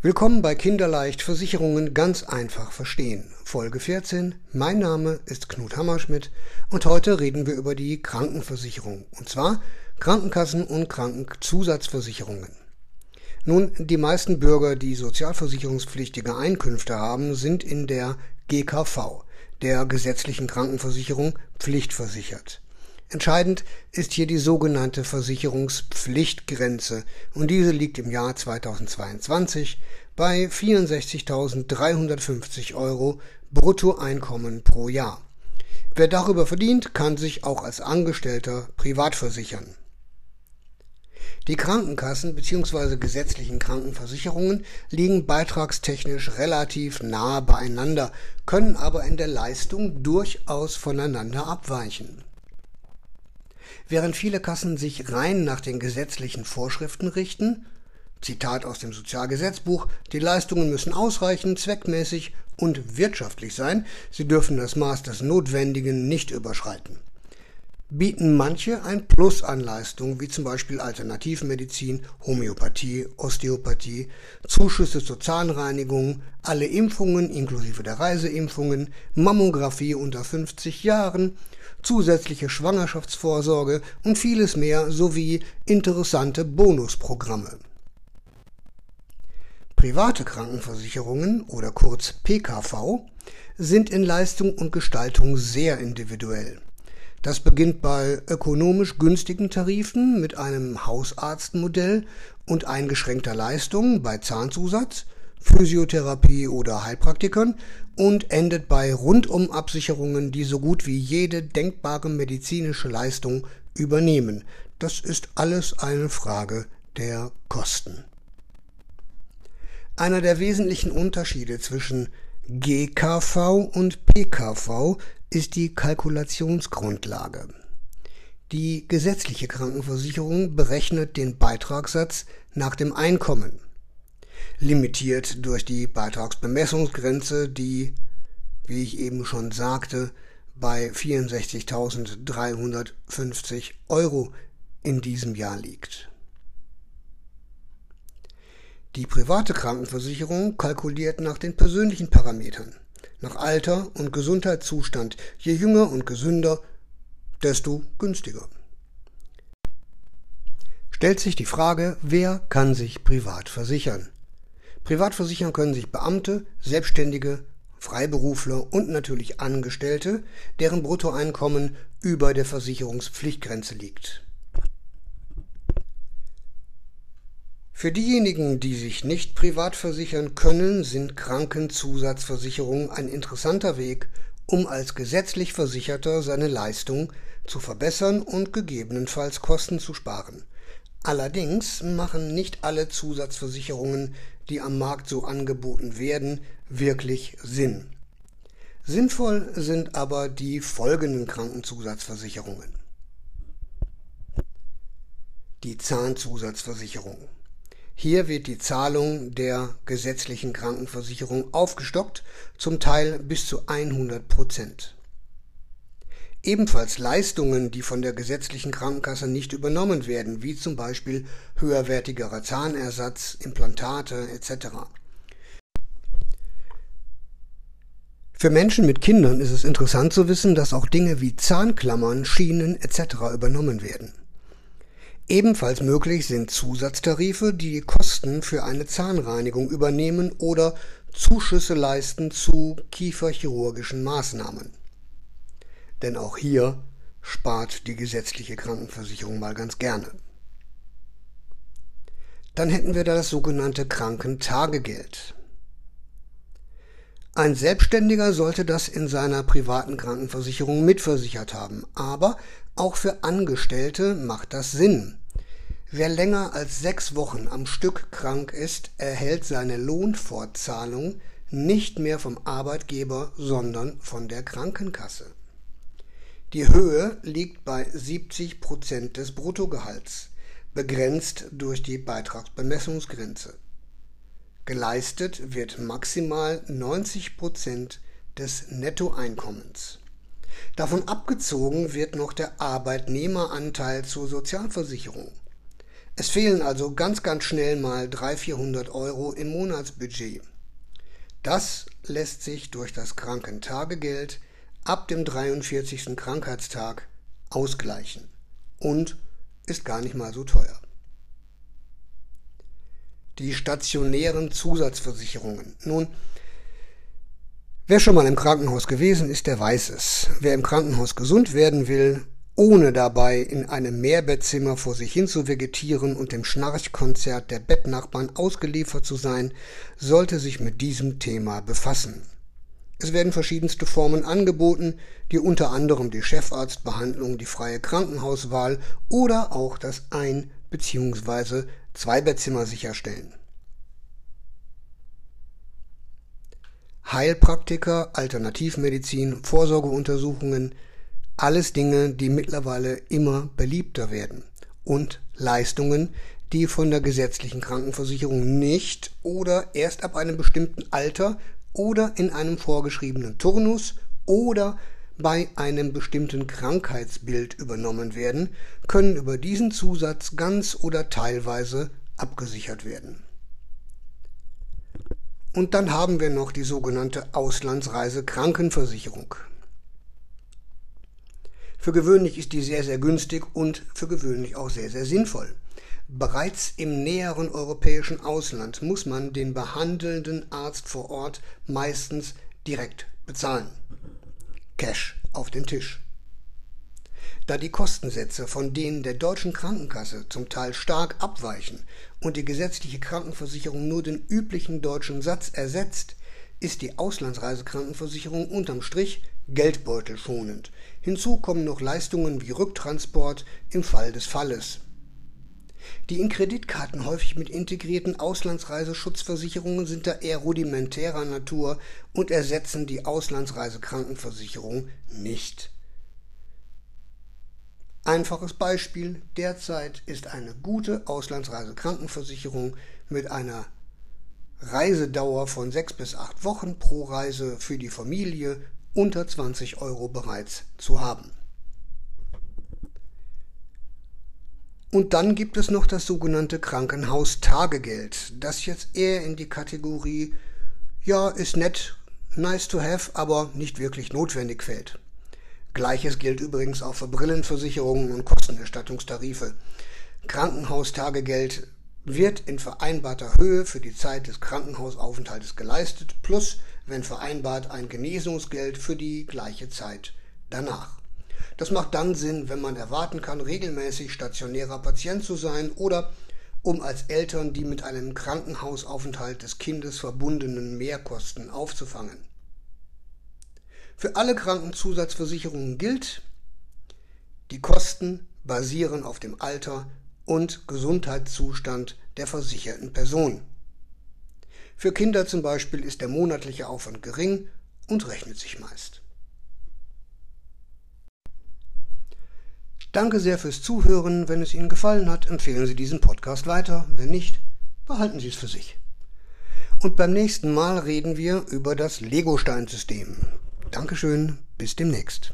Willkommen bei Kinderleicht Versicherungen ganz einfach verstehen. Folge 14. Mein Name ist Knut Hammerschmidt und heute reden wir über die Krankenversicherung. Und zwar Krankenkassen und Krankenzusatzversicherungen. Nun, die meisten Bürger, die sozialversicherungspflichtige Einkünfte haben, sind in der GKV, der gesetzlichen Krankenversicherung, pflichtversichert. Entscheidend ist hier die sogenannte Versicherungspflichtgrenze und diese liegt im Jahr 2022 bei 64.350 Euro Bruttoeinkommen pro Jahr. Wer darüber verdient, kann sich auch als Angestellter privat versichern. Die Krankenkassen bzw. gesetzlichen Krankenversicherungen liegen beitragstechnisch relativ nahe beieinander, können aber in der Leistung durchaus voneinander abweichen. Während viele Kassen sich rein nach den gesetzlichen Vorschriften richten, Zitat aus dem Sozialgesetzbuch, die Leistungen müssen ausreichen, zweckmäßig und wirtschaftlich sein, sie dürfen das Maß des Notwendigen nicht überschreiten. Bieten manche ein Plus an Leistungen, wie zum Beispiel Alternativmedizin, Homöopathie, Osteopathie, Zuschüsse zur Zahnreinigung, alle Impfungen inklusive der Reiseimpfungen, Mammographie unter 50 Jahren, zusätzliche Schwangerschaftsvorsorge und vieles mehr sowie interessante Bonusprogramme. Private Krankenversicherungen oder kurz PKV sind in Leistung und Gestaltung sehr individuell. Das beginnt bei ökonomisch günstigen Tarifen mit einem Hausarztmodell und eingeschränkter Leistung bei Zahnzusatz Physiotherapie oder Heilpraktikern und endet bei Rundumabsicherungen, die so gut wie jede denkbare medizinische Leistung übernehmen. Das ist alles eine Frage der Kosten. Einer der wesentlichen Unterschiede zwischen GKV und PKV ist die Kalkulationsgrundlage. Die gesetzliche Krankenversicherung berechnet den Beitragssatz nach dem Einkommen limitiert durch die Beitragsbemessungsgrenze, die, wie ich eben schon sagte, bei 64.350 Euro in diesem Jahr liegt. Die private Krankenversicherung kalkuliert nach den persönlichen Parametern, nach Alter und Gesundheitszustand. Je jünger und gesünder, desto günstiger. Stellt sich die Frage, wer kann sich privat versichern? Privat versichern können sich Beamte, Selbstständige, Freiberufler und natürlich Angestellte, deren Bruttoeinkommen über der Versicherungspflichtgrenze liegt. Für diejenigen, die sich nicht privat versichern können, sind Krankenzusatzversicherungen ein interessanter Weg, um als gesetzlich Versicherter seine Leistung zu verbessern und gegebenenfalls Kosten zu sparen. Allerdings machen nicht alle Zusatzversicherungen die am Markt so angeboten werden, wirklich Sinn. Sinnvoll sind aber die folgenden Krankenzusatzversicherungen. Die Zahnzusatzversicherung. Hier wird die Zahlung der gesetzlichen Krankenversicherung aufgestockt, zum Teil bis zu 100 Prozent. Ebenfalls Leistungen, die von der gesetzlichen Krankenkasse nicht übernommen werden, wie zum Beispiel höherwertigerer Zahnersatz, Implantate etc. Für Menschen mit Kindern ist es interessant zu wissen, dass auch Dinge wie Zahnklammern, Schienen etc. übernommen werden. Ebenfalls möglich sind Zusatztarife, die Kosten für eine Zahnreinigung übernehmen oder Zuschüsse leisten zu kieferchirurgischen Maßnahmen. Denn auch hier spart die gesetzliche Krankenversicherung mal ganz gerne. Dann hätten wir da das sogenannte Krankentagegeld. Ein Selbstständiger sollte das in seiner privaten Krankenversicherung mitversichert haben, aber auch für Angestellte macht das Sinn. Wer länger als sechs Wochen am Stück krank ist, erhält seine Lohnfortzahlung nicht mehr vom Arbeitgeber, sondern von der Krankenkasse. Die Höhe liegt bei 70 Prozent des Bruttogehalts, begrenzt durch die Beitragsbemessungsgrenze. Geleistet wird maximal 90 Prozent des Nettoeinkommens. Davon abgezogen wird noch der Arbeitnehmeranteil zur Sozialversicherung. Es fehlen also ganz, ganz schnell mal 300, 400 Euro im Monatsbudget. Das lässt sich durch das Krankentagegeld ab dem 43. Krankheitstag ausgleichen und ist gar nicht mal so teuer. Die stationären Zusatzversicherungen. Nun, wer schon mal im Krankenhaus gewesen ist, der weiß es. Wer im Krankenhaus gesund werden will, ohne dabei in einem Mehrbettzimmer vor sich hin zu vegetieren und dem Schnarchkonzert der Bettnachbarn ausgeliefert zu sein, sollte sich mit diesem Thema befassen. Es werden verschiedenste Formen angeboten, die unter anderem die Chefarztbehandlung, die freie Krankenhauswahl oder auch das Ein- bzw. Zweibettzimmer sicherstellen. Heilpraktiker, Alternativmedizin, Vorsorgeuntersuchungen, alles Dinge, die mittlerweile immer beliebter werden und Leistungen, die von der gesetzlichen Krankenversicherung nicht oder erst ab einem bestimmten Alter oder in einem vorgeschriebenen Turnus oder bei einem bestimmten Krankheitsbild übernommen werden, können über diesen Zusatz ganz oder teilweise abgesichert werden. Und dann haben wir noch die sogenannte Auslandsreisekrankenversicherung. Für gewöhnlich ist die sehr, sehr günstig und für gewöhnlich auch sehr, sehr sinnvoll. Bereits im näheren europäischen Ausland muss man den behandelnden Arzt vor Ort meistens direkt bezahlen. Cash auf den Tisch. Da die Kostensätze von denen der deutschen Krankenkasse zum Teil stark abweichen und die gesetzliche Krankenversicherung nur den üblichen deutschen Satz ersetzt, ist die Auslandsreisekrankenversicherung unterm Strich geldbeutelschonend. Hinzu kommen noch Leistungen wie Rücktransport im Fall des Falles. Die in Kreditkarten häufig mit integrierten Auslandsreiseschutzversicherungen sind da eher rudimentärer Natur und ersetzen die Auslandsreisekrankenversicherung nicht. Einfaches Beispiel, derzeit ist eine gute Auslandsreisekrankenversicherung mit einer Reisedauer von sechs bis acht Wochen pro Reise für die Familie unter 20 Euro bereits zu haben. Und dann gibt es noch das sogenannte Krankenhaustagegeld, das jetzt eher in die Kategorie ja, ist nett, nice to have, aber nicht wirklich notwendig fällt. Gleiches gilt übrigens auch für Brillenversicherungen und Kostenerstattungstarife. Krankenhaustagegeld wird in vereinbarter Höhe für die Zeit des Krankenhausaufenthaltes geleistet, plus, wenn vereinbart, ein Genesungsgeld für die gleiche Zeit danach. Das macht dann Sinn, wenn man erwarten kann, regelmäßig stationärer Patient zu sein oder um als Eltern die mit einem Krankenhausaufenthalt des Kindes verbundenen Mehrkosten aufzufangen. Für alle Krankenzusatzversicherungen gilt, die Kosten basieren auf dem Alter und Gesundheitszustand der versicherten Person. Für Kinder zum Beispiel ist der monatliche Aufwand gering und rechnet sich meist. Danke sehr fürs Zuhören. Wenn es Ihnen gefallen hat, empfehlen Sie diesen Podcast weiter. Wenn nicht, behalten Sie es für sich. Und beim nächsten Mal reden wir über das Lego-Steinsystem. Dankeschön, bis demnächst.